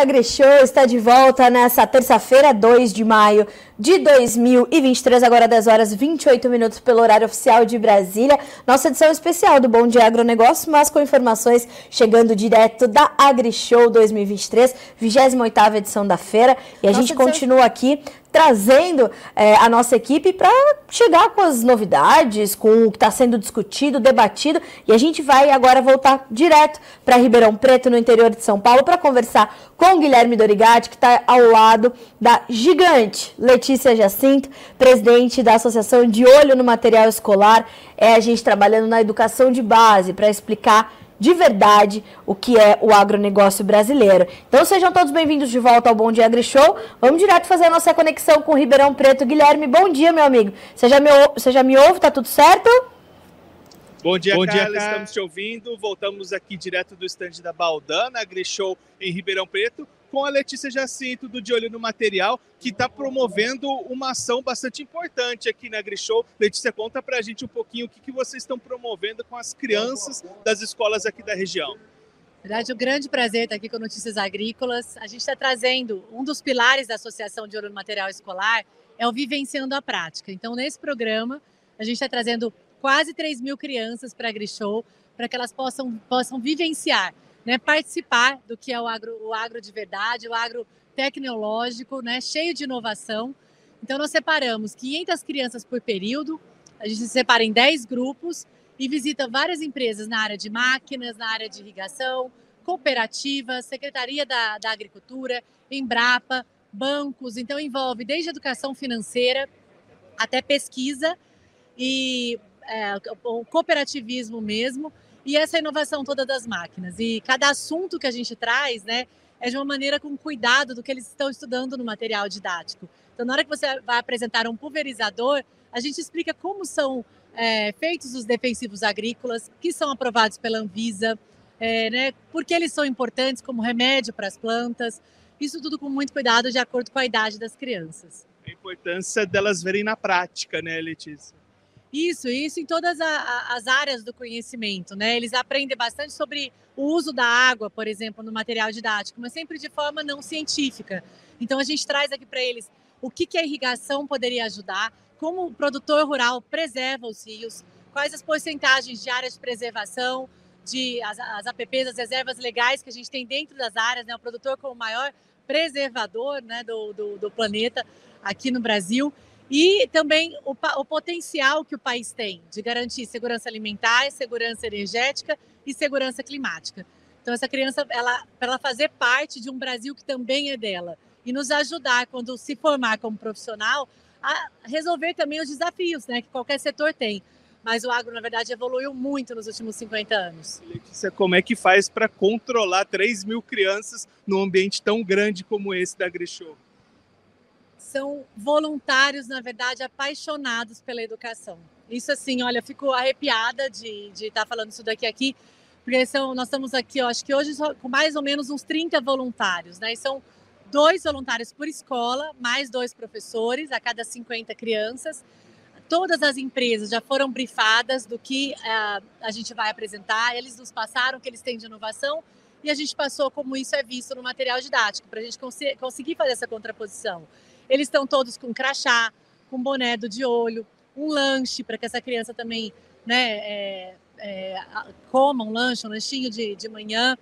AgriShow está de volta nessa terça-feira, 2 de maio de 2023, agora 10 horas 28 minutos pelo horário oficial de Brasília. Nossa edição especial do Bom Dia Agronegócio, mas com informações chegando direto da AgriShow 2023, 28ª edição da feira. E a Nossa gente edição... continua aqui trazendo é, a nossa equipe para chegar com as novidades, com o que está sendo discutido, debatido. E a gente vai agora voltar direto para Ribeirão Preto, no interior de São Paulo, para conversar com o Guilherme Dorigatti, que está ao lado da gigante Letícia Jacinto, presidente da Associação de Olho no Material Escolar. É a gente trabalhando na educação de base para explicar de verdade o que é o agronegócio brasileiro. Então sejam todos bem-vindos de volta ao Bom Dia Agri Show. Vamos direto fazer a nossa conexão com o Ribeirão Preto. Guilherme, bom dia, meu amigo. Você já me, você já me ouve? Tá tudo certo? Bom dia, Bom Carla. Dia, Estamos te ouvindo. Voltamos aqui direto do estande da Baldana Agri Show em Ribeirão Preto com a Letícia Jacinto, do De Olho no Material, que está promovendo uma ação bastante importante aqui na AgriShow. Letícia, conta para a gente um pouquinho o que, que vocês estão promovendo com as crianças das escolas aqui da região. Verdade, um grande prazer estar aqui com Notícias Agrícolas. A gente está trazendo um dos pilares da Associação de Olho no Material Escolar, é o Vivenciando a Prática. Então, nesse programa, a gente está trazendo quase 3 mil crianças para a AgriShow, para que elas possam, possam vivenciar né, participar do que é o agro, o agro de verdade, o agro tecnológico, né, cheio de inovação. Então, nós separamos 500 crianças por período, a gente se separa em 10 grupos e visita várias empresas na área de máquinas, na área de irrigação, cooperativas, Secretaria da, da Agricultura, Embrapa, bancos. Então, envolve desde educação financeira até pesquisa e é, o cooperativismo mesmo e essa inovação toda das máquinas. E cada assunto que a gente traz, né, é de uma maneira com cuidado do que eles estão estudando no material didático. Então, na hora que você vai apresentar um pulverizador, a gente explica como são é, feitos os defensivos agrícolas, que são aprovados pela Anvisa, é, né, porque eles são importantes como remédio para as plantas. Isso tudo com muito cuidado, de acordo com a idade das crianças. A importância delas verem na prática, né, Letícia? Isso, isso em todas a, as áreas do conhecimento, né? Eles aprendem bastante sobre o uso da água, por exemplo, no material didático, mas sempre de forma não científica. Então a gente traz aqui para eles o que, que a irrigação poderia ajudar, como o produtor rural preserva os rios, quais as porcentagens de áreas de preservação, de as, as APPs, as reservas legais que a gente tem dentro das áreas, né? O produtor como o maior preservador né, do, do, do planeta aqui no Brasil e também o, o, potencial que o país tem de garantir segurança alimentar, segurança energética e segurança climática. Então essa criança, ela para ela fazer parte de um Brasil que também é dela e nos ajudar quando se formar como profissional a resolver também os desafios, né, que qualquer setor tem. Mas o agro, na verdade, evoluiu muito nos últimos 50 anos. Letícia, como é que faz para controlar 3 mil crianças num ambiente tão grande como esse da AgriShow? São voluntários, na verdade, apaixonados pela educação. Isso assim, olha, fico arrepiada de estar tá falando isso daqui aqui, porque são, nós estamos aqui, eu acho que hoje com mais ou menos uns 30 voluntários, né? E são dois voluntários por escola, mais dois professores a cada 50 crianças. Todas as empresas já foram brifadas do que uh, a gente vai apresentar, eles nos passaram o que eles têm de inovação e a gente passou como isso é visto no material didático, para a gente cons conseguir fazer essa contraposição. Eles estão todos com crachá, com boné do de olho, um lanche para que essa criança também né, é, é, coma um lanche, um lanchinho de, de manhã.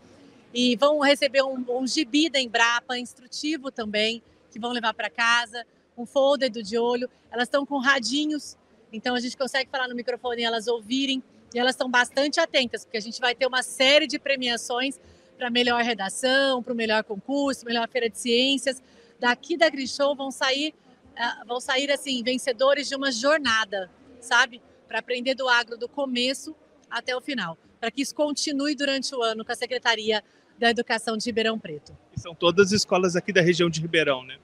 E vão receber um, um gibi da Embrapa, instrutivo também, que vão levar para casa, um folder do de olho. Elas estão com radinhos, então a gente consegue falar no microfone e elas ouvirem. E elas estão bastante atentas, porque a gente vai ter uma série de premiações para melhor redação, para o melhor concurso, melhor feira de ciências, daqui da Grishow vão sair, uh, vão sair assim, vencedores de uma jornada, sabe? Para aprender do agro do começo até o final, para que isso continue durante o ano com a Secretaria da Educação de Ribeirão Preto. E são todas escolas aqui da região de Ribeirão, né?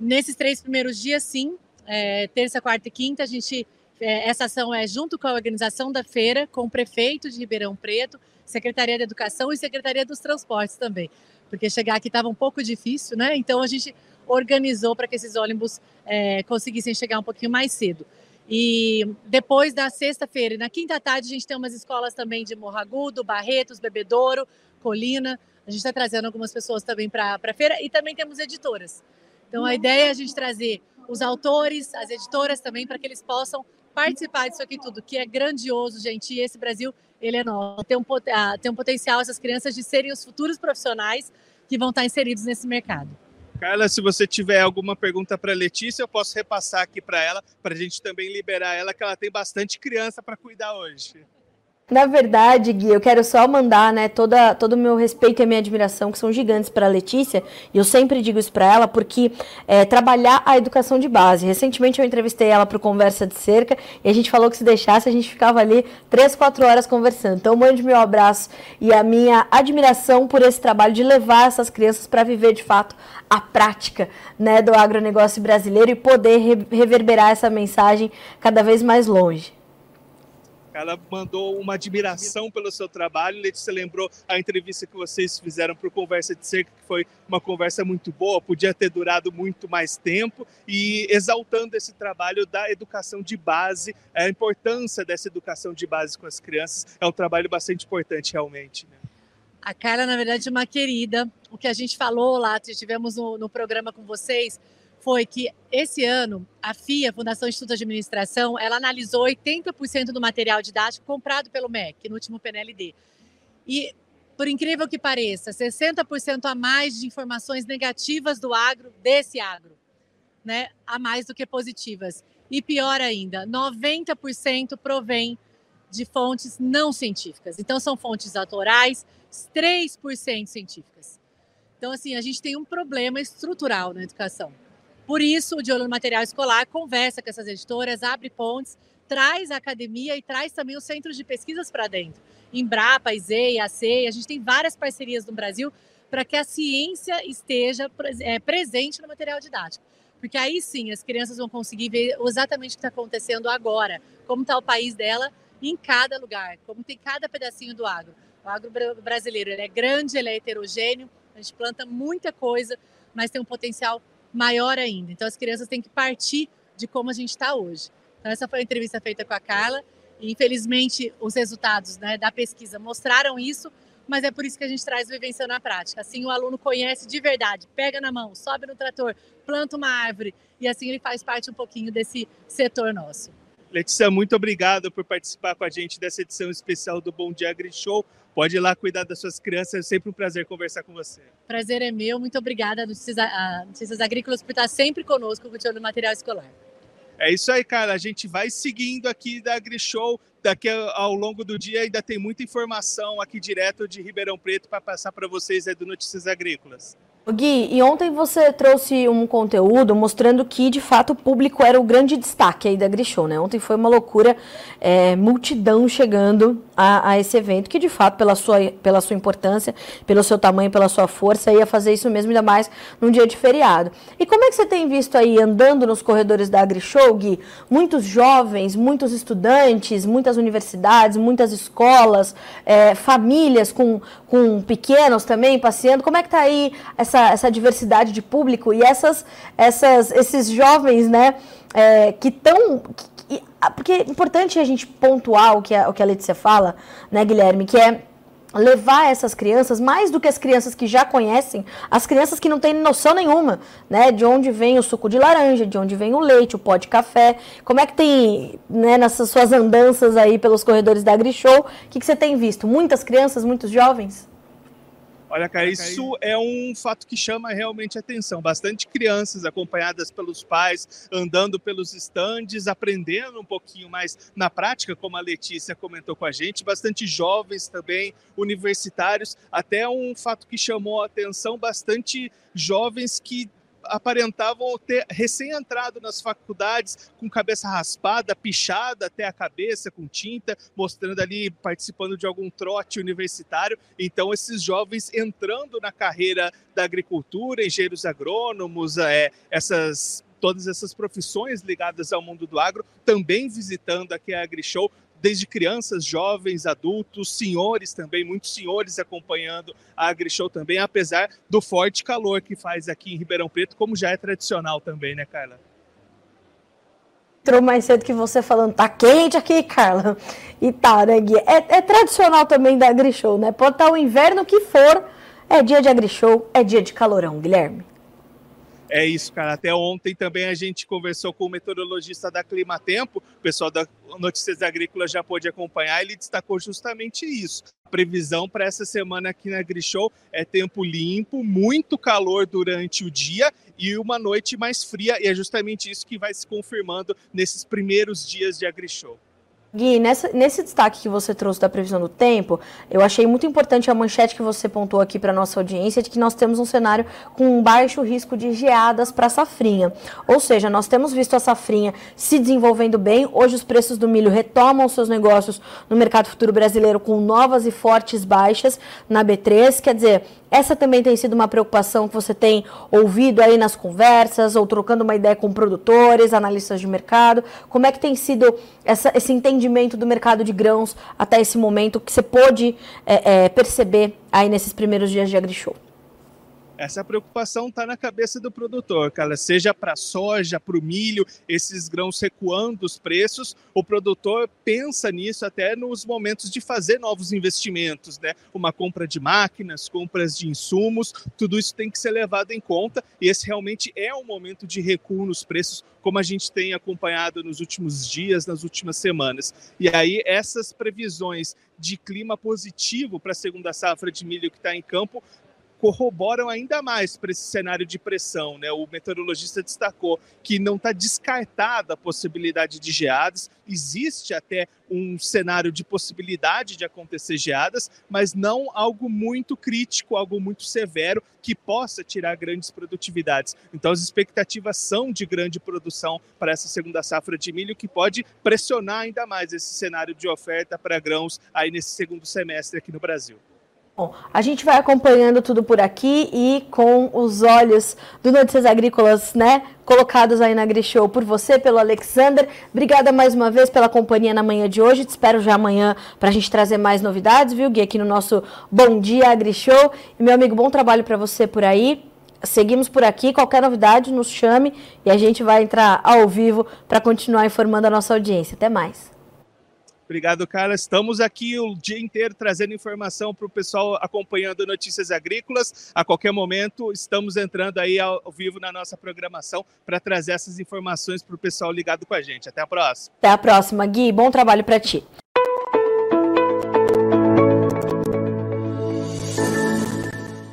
Nesses três primeiros dias, sim. É, terça, quarta e quinta, a gente é, essa ação é junto com a organização da feira, com o prefeito de Ribeirão Preto, Secretaria da Educação e Secretaria dos Transportes também, porque chegar aqui estava um pouco difícil, né? Então a gente organizou para que esses ônibus é, conseguissem chegar um pouquinho mais cedo. E depois da sexta-feira e na quinta tarde, a gente tem umas escolas também de Morragudo, Barretos, Bebedouro, Colina. A gente está trazendo algumas pessoas também para a feira e também temos editoras. Então a ideia é a gente trazer os autores, as editoras também, para que eles possam participar disso aqui tudo, que é grandioso, gente. E esse Brasil, ele é nosso. Tem um, ah, tem um potencial essas crianças de serem os futuros profissionais que vão estar inseridos nesse mercado. Carla, se você tiver alguma pergunta para Letícia, eu posso repassar aqui para ela, para a gente também liberar ela, que ela tem bastante criança para cuidar hoje. Na verdade, Gui, eu quero só mandar, né, toda, todo o meu respeito e a minha admiração, que são gigantes para a Letícia, e eu sempre digo isso para ela, porque é, trabalhar a educação de base. Recentemente eu entrevistei ela para Conversa de Cerca, e a gente falou que se deixasse, a gente ficava ali três, quatro horas conversando. Então, mande meu abraço e a minha admiração por esse trabalho de levar essas crianças para viver, de fato, a prática né, do agronegócio brasileiro e poder reverberar essa mensagem cada vez mais longe. Ela mandou uma admiração pelo seu trabalho. Letícia lembrou a entrevista que vocês fizeram para o Conversa de Cerca, que foi uma conversa muito boa, podia ter durado muito mais tempo, e exaltando esse trabalho da educação de base, a importância dessa educação de base com as crianças. É um trabalho bastante importante, realmente. Né? A Carla, na verdade, é uma querida. O que a gente falou lá, tivemos no, no programa com vocês, foi que esse ano a FIA, Fundação Instituto de Administração, ela analisou 80% do material didático comprado pelo MEC no último PNLD. E, por incrível que pareça, 60% a mais de informações negativas do agro, desse agro, né, a mais do que positivas. E pior ainda, 90% provém de fontes não científicas. Então, são fontes autorais, 3% científicas. Então, assim, a gente tem um problema estrutural na educação. Por isso, o De Olho no Material Escolar conversa com essas editoras, abre pontes, traz a academia e traz também os centros de pesquisas para dentro. Embrapa, IZEI, ACEI, a gente tem várias parcerias no Brasil para que a ciência esteja é, presente no material didático. Porque aí sim as crianças vão conseguir ver exatamente o que está acontecendo agora, como está o país dela em cada lugar, como tem cada pedacinho do agro. O agro brasileiro ele é grande, ele é heterogêneo, a gente planta muita coisa, mas tem um potencial maior ainda. Então, as crianças têm que partir de como a gente está hoje. Então, essa foi a entrevista feita com a Carla. E, infelizmente, os resultados né, da pesquisa mostraram isso, mas é por isso que a gente traz vivência na prática. Assim, o aluno conhece de verdade, pega na mão, sobe no trator, planta uma árvore, e assim ele faz parte um pouquinho desse setor nosso. Letícia, muito obrigado por participar com a gente dessa edição especial do Bom Dia Agri Show. Pode ir lá cuidar das suas crianças, é sempre um prazer conversar com você. Prazer é meu, muito obrigada, Notícias, Agrícolas, por estar sempre conosco com o material escolar. É isso aí, cara. A gente vai seguindo aqui da AgriShow. Daqui ao longo do dia ainda tem muita informação aqui direto de Ribeirão Preto para passar para vocês aí do Notícias Agrícolas. Gui, e ontem você trouxe um conteúdo mostrando que, de fato, o público era o grande destaque aí da Grishow, né? Ontem foi uma loucura, é, multidão chegando a, a, esse evento, que, de fato, pela sua, pela sua importância, pelo seu tamanho, pela sua força, ia fazer isso mesmo, ainda mais num dia de feriado. E como é que você tem visto aí, andando nos corredores da Grishow, Gui, muitos jovens, muitos estudantes, muitas universidades, muitas escolas, é, famílias com, com pequenos também passeando, como é que tá aí essa essa, essa diversidade de público e essas, essas, esses jovens, né, é, que estão. Porque é importante a gente pontuar o que a, o que a Letícia fala, né, Guilherme, que é levar essas crianças, mais do que as crianças que já conhecem, as crianças que não têm noção nenhuma, né, de onde vem o suco de laranja, de onde vem o leite, o pó de café, como é que tem, né, nessas suas andanças aí pelos corredores da AgriShow, o que, que você tem visto? Muitas crianças, muitos jovens? Olha, cara, isso é um fato que chama realmente atenção. Bastante crianças acompanhadas pelos pais, andando pelos estandes, aprendendo um pouquinho mais na prática, como a Letícia comentou com a gente. Bastante jovens também, universitários. Até um fato que chamou a atenção: bastante jovens que aparentavam ter recém-entrado nas faculdades com cabeça raspada, pichada até a cabeça com tinta, mostrando ali participando de algum trote universitário. Então, esses jovens entrando na carreira da agricultura, engenheiros agrônomos, é, essas todas essas profissões ligadas ao mundo do agro, também visitando aqui a AgriShow, desde crianças, jovens, adultos, senhores também, muitos senhores acompanhando a AgriShow também, apesar do forte calor que faz aqui em Ribeirão Preto, como já é tradicional também, né, Carla? Entrou mais cedo que você falando, tá quente aqui, Carla. E tá, né, Gui? É, é tradicional também da AgriShow, né? Pode estar o inverno que for, É dia de AgriShow, é dia de calorão, Guilherme. É isso, cara. Até ontem também a gente conversou com o meteorologista da Climatempo, o pessoal da Notícias Agrícolas já pôde acompanhar, ele destacou justamente isso. A previsão para essa semana aqui na AgriShow é tempo limpo, muito calor durante o dia e uma noite mais fria, e é justamente isso que vai se confirmando nesses primeiros dias de AgriShow. Gui, nessa, nesse destaque que você trouxe da previsão do tempo, eu achei muito importante a manchete que você pontuou aqui para nossa audiência de que nós temos um cenário com um baixo risco de geadas para a safrinha. Ou seja, nós temos visto a safrinha se desenvolvendo bem. Hoje os preços do milho retomam seus negócios no mercado futuro brasileiro com novas e fortes baixas na B3. Quer dizer, essa também tem sido uma preocupação que você tem ouvido aí nas conversas ou trocando uma ideia com produtores, analistas de mercado. Como é que tem sido essa, esse entendimento do mercado de grãos até esse momento que você pôde é, é, perceber aí nesses primeiros dias de AgriShow? Essa preocupação está na cabeça do produtor, cara. Seja para soja, para o milho, esses grãos recuando os preços, o produtor pensa nisso até nos momentos de fazer novos investimentos, né? Uma compra de máquinas, compras de insumos, tudo isso tem que ser levado em conta. E esse realmente é um momento de recuo nos preços, como a gente tem acompanhado nos últimos dias, nas últimas semanas. E aí, essas previsões de clima positivo para a segunda safra de milho que está em campo corroboram ainda mais para esse cenário de pressão. Né? O meteorologista destacou que não está descartada a possibilidade de geadas, existe até um cenário de possibilidade de acontecer geadas, mas não algo muito crítico, algo muito severo que possa tirar grandes produtividades. Então as expectativas são de grande produção para essa segunda safra de milho que pode pressionar ainda mais esse cenário de oferta para grãos aí nesse segundo semestre aqui no Brasil. Bom, a gente vai acompanhando tudo por aqui e com os olhos do Notícias Agrícolas, né, colocados aí na AgriShow por você, pelo Alexander. Obrigada mais uma vez pela companhia na manhã de hoje. Te espero já amanhã para a gente trazer mais novidades, viu, Gui, aqui no nosso Bom Dia AgriShow. E, meu amigo, bom trabalho para você por aí. Seguimos por aqui. Qualquer novidade, nos chame e a gente vai entrar ao vivo para continuar informando a nossa audiência. Até mais. Obrigado, cara. Estamos aqui o dia inteiro trazendo informação para o pessoal acompanhando notícias agrícolas. A qualquer momento, estamos entrando aí ao vivo na nossa programação para trazer essas informações para o pessoal ligado com a gente. Até a próxima. Até a próxima, Gui. Bom trabalho para ti.